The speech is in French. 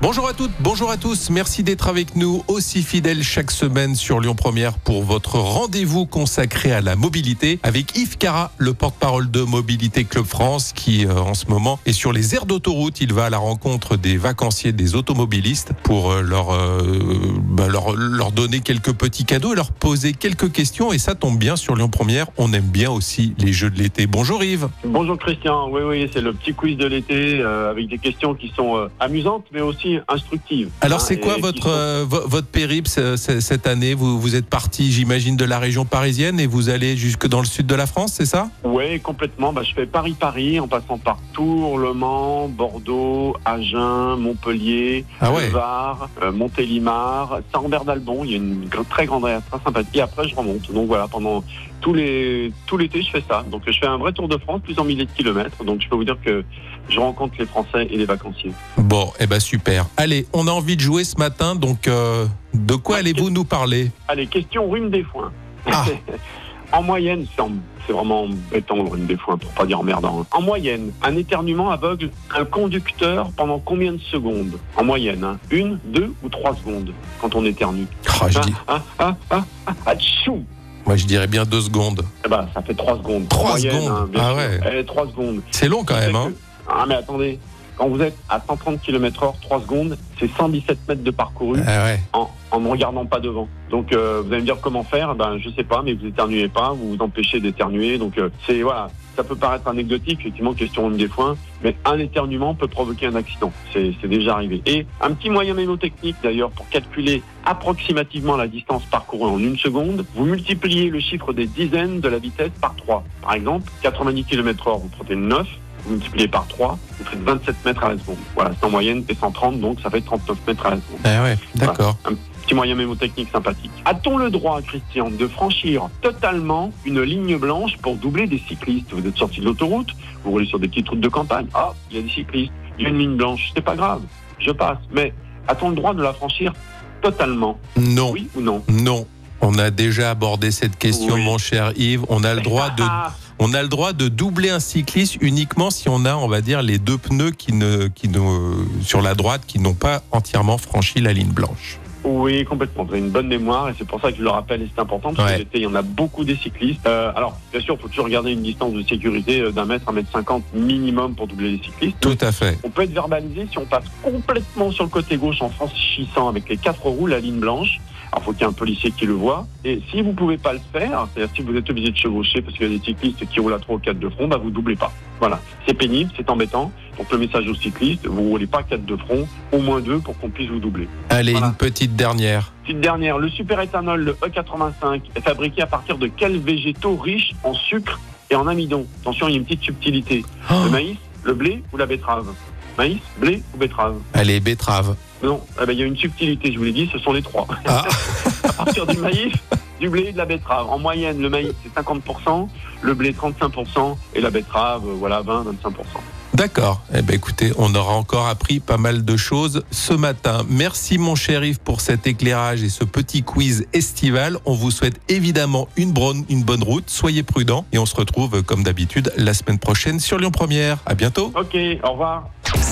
Bonjour à toutes, bonjour à tous. Merci d'être avec nous aussi fidèles chaque semaine sur Lyon Première pour votre rendez-vous consacré à la mobilité avec Yves Cara, le porte-parole de Mobilité Club France qui euh, en ce moment est sur les aires d'autoroute. Il va à la rencontre des vacanciers, des automobilistes pour euh, leur, euh, bah, leur, leur donner quelques petits cadeaux et leur poser quelques questions. Et ça tombe bien sur Lyon Première. On aime bien aussi les jeux de l'été. Bonjour Yves. Bonjour Christian, oui oui c'est le petit quiz de l'été euh, avec des questions qui sont euh, amusantes mais aussi instructives. Alors hein, c'est et quoi votre, euh, vo- votre périple ce- ce- cette année? Vous, vous êtes parti, j'imagine, de la région parisienne et vous allez jusque dans le sud de la France, c'est ça? Oui complètement, bah, je fais Paris-Paris en passant par Tours, Le Mans, Bordeaux, Agen, Montpellier, Ah ouais. Var, euh, Montélimar, Saint-Rambert d'Albon, il y a une très grande aire très sympathique et après je remonte. Donc voilà, pendant tous les, tout l'été je fais ça. Donc je fais un vrai tour de France, plusieurs milliers de kilomètres. Donc je peux vous dire que je rencontre les Français et les vacanciers. Bon, eh ben super. Allez, on a envie de jouer ce matin, donc euh, de quoi allez-vous nous parler? Allez, question rhume des foins. Ah. en moyenne, c'est en- c'est vraiment embêtant le rhume des foins, pour pas dire emmerdant. En moyenne, un éternuement aveugle un conducteur pendant combien de secondes? En moyenne, hein une, deux ou trois secondes quand on éternue. Ah, je dis, Ah, ah, ah, ah, ah, tchou Moi, je dirais bien deux secondes. Eh ben, ça fait trois secondes. Trois moyenne, secondes hein, Ah ouais. Eh, trois secondes. C'est long quand même, hein Ah, mais attendez, quand vous êtes à 130 km heure, 3 secondes, c'est 117 mètres de parcouru Ah ouais. en, en ne regardant pas devant. Donc euh, vous allez me dire comment faire Ben je sais pas, mais vous éternuez pas, vous vous empêchez d'éternuer. Donc euh, c'est voilà, ça peut paraître anecdotique, effectivement, question des foins, mais un éternuement peut provoquer un accident. C'est c'est déjà arrivé. Et un petit moyen mémotechnique d'ailleurs pour calculer approximativement la distance parcourue en une seconde, vous multipliez le chiffre des dizaines de la vitesse par 3. Par exemple, 90 km heure, vous prenez 9, vous multipliez par 3, vous faites 27 mètres à la seconde. Voilà, c'est en moyenne, et 130, donc ça fait 39 mètres à la seconde. Ah ouais, d'accord. Petit moyen mémotechnique sympathique. A-t-on le droit, Christian, de franchir totalement une ligne blanche pour doubler des cyclistes? Vous êtes sorti de l'autoroute, vous roulez sur des petites routes de campagne. Ah, il y a des cyclistes, il y a une ligne blanche, c'est pas grave, je passe. Mais a-t-on le droit de la franchir totalement? Non, Oui ou non? Non. On a déjà abordé cette question, Oui. mon cher Yves. On a le droit de, on a le droit de doubler un cycliste uniquement si on a, on va dire, les deux pneus qui ne, qui ne, sur la droite qui n'ont pas entièrement franchi la ligne blanche. Oui, complètement. Vous avez une bonne mémoire et c'est pour ça que je le rappelle et c'est important parce Ouais. que l'été, il y en a beaucoup des cyclistes. Euh, alors, bien sûr, il faut toujours garder une distance de sécurité euh, d'un mètre, un mètre cinquante minimum pour doubler les cyclistes. Tout à fait. On peut être verbalisé si on passe complètement sur le côté gauche en franchissant avec les quatre roues la ligne blanche. Alors, faut qu'il y ait un policier qui le voit. Et si vous pouvez pas le faire, c'est-à-dire si vous êtes obligé de chevaucher parce qu'il y a des cyclistes qui roulent à 3 ou 4 de front, bah, vous doublez pas. Voilà. C'est pénible, c'est embêtant. Donc, le message aux cyclistes, vous roulez pas 4 de front, au moins 2 pour qu'on puisse vous doubler. Allez, Voilà. une petite dernière. Petite dernière, le superéthanol, le E85, est fabriqué à partir de quels végétaux riches en sucre et en amidon Attention, il y a une petite subtilité. Oh, Le maïs, le blé ou la betterave? Maïs, blé ou betterave allez, betterave. Non, eh ben, il y a une subtilité, je vous l'ai dit, ce sont les trois. Ah, À partir du maïs, du blé et de la betterave. En moyenne, le maïs, c'est 50%, le blé, 35%, et la betterave, euh, voilà, 20-25%. d'accord. Eh ben, écoutez, on aura encore appris pas mal de choses ce matin. Merci, mon Yves, pour cet éclairage et ce petit quiz estival. On vous souhaite évidemment une bonne, une bonne route. Soyez prudents et on se retrouve, comme d'habitude, la semaine prochaine sur Lyon Première. À bientôt. Ok, au revoir.